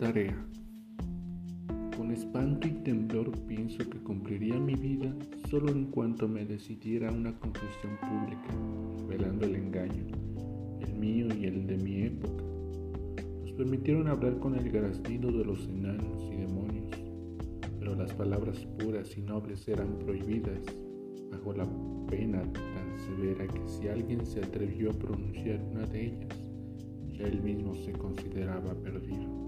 tarea. Con espanto y temblor pienso que cumpliría mi vida solo en cuanto me decidiera una confesión pública, revelando el engaño, el mío y el de mi época. Nos permitieron hablar con el graznido de los enanos y demonios, pero las palabras puras y nobles eran prohibidas bajo la pena tan severa que si alguien se atrevió a pronunciar una de ellas, ya él mismo se consideraba perdido.